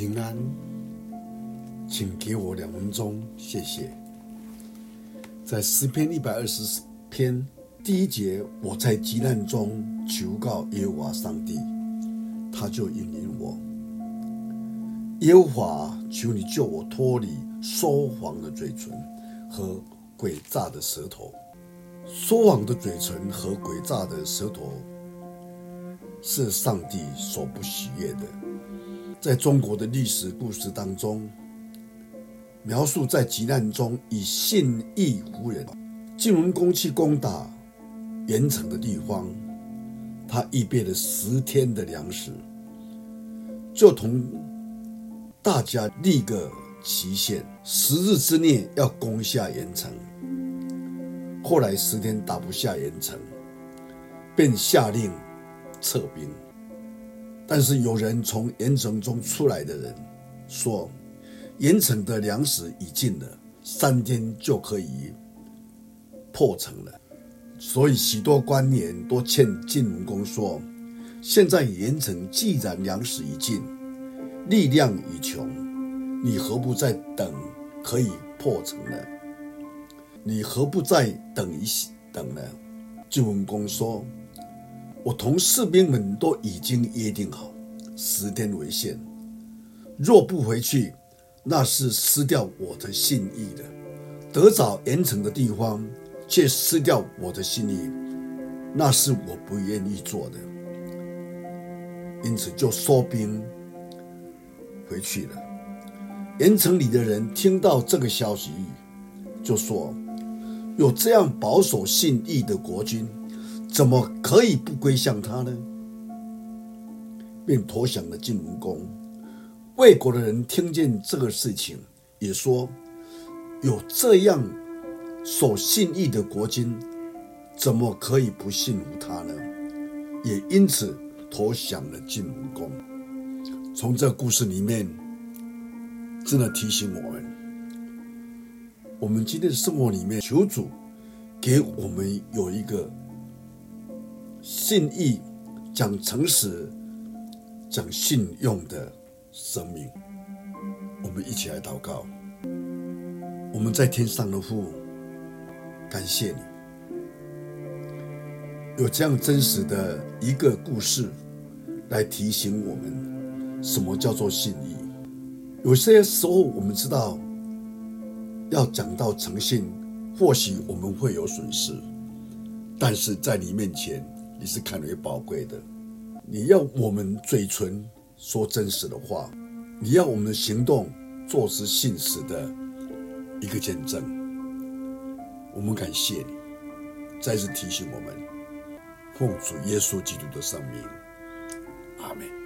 平安，请给我两分钟，谢谢。在诗篇一百二十篇第一节，我在急难中求告耶和华上帝，他就引领我。耶和华，求你救我脱离说谎的嘴唇和诡诈的舌头。说谎的嘴唇和诡诈的舌头是上帝所不喜悦的。在中国的历史故事当中，描述在急难中以信义服人，晋文公去攻打盐城的地方，他预备了十天的粮食，就同。大家立个期限，十日之内要攻下盐城。后来十天打不下盐城，便下令撤兵。但是有人从盐城中出来的人说，盐城的粮食已尽了，三天就可以破城了。所以许多官员都劝晋文公说：现在盐城既然粮食已尽，力量已穷，你何不再等？可以破城呢？你何不再等一等呢？晋文公说：“我同士兵们都已经约定好，十天为限。若不回去，那是失掉我的信义的；得找盐城的地方，却失掉我的信义，那是我不愿意做的。因此，就收兵。”回去了。盐城里的人听到这个消息，就说：“有这样保守信义的国君，怎么可以不归向他呢？”便投降了晋文公。魏国的人听见这个事情，也说：“有这样守信义的国君，怎么可以不信服他呢？”也因此投降了晋文公。从这故事里面，真的提醒我们：我们今天的生活里面，求主给我们有一个信义、讲诚实、讲信用的生命。我们一起来祷告。我们在天上的父，感谢你有这样真实的一个故事来提醒我们。什么叫做信义？有些时候我们知道，要讲到诚信，或许我们会有损失，但是在你面前，你是看为宝贵的。你要我们嘴唇说真实的话，你要我们的行动做是信实的一个见证。我们感谢你，再次提醒我们，奉主耶稣基督的圣名，阿门。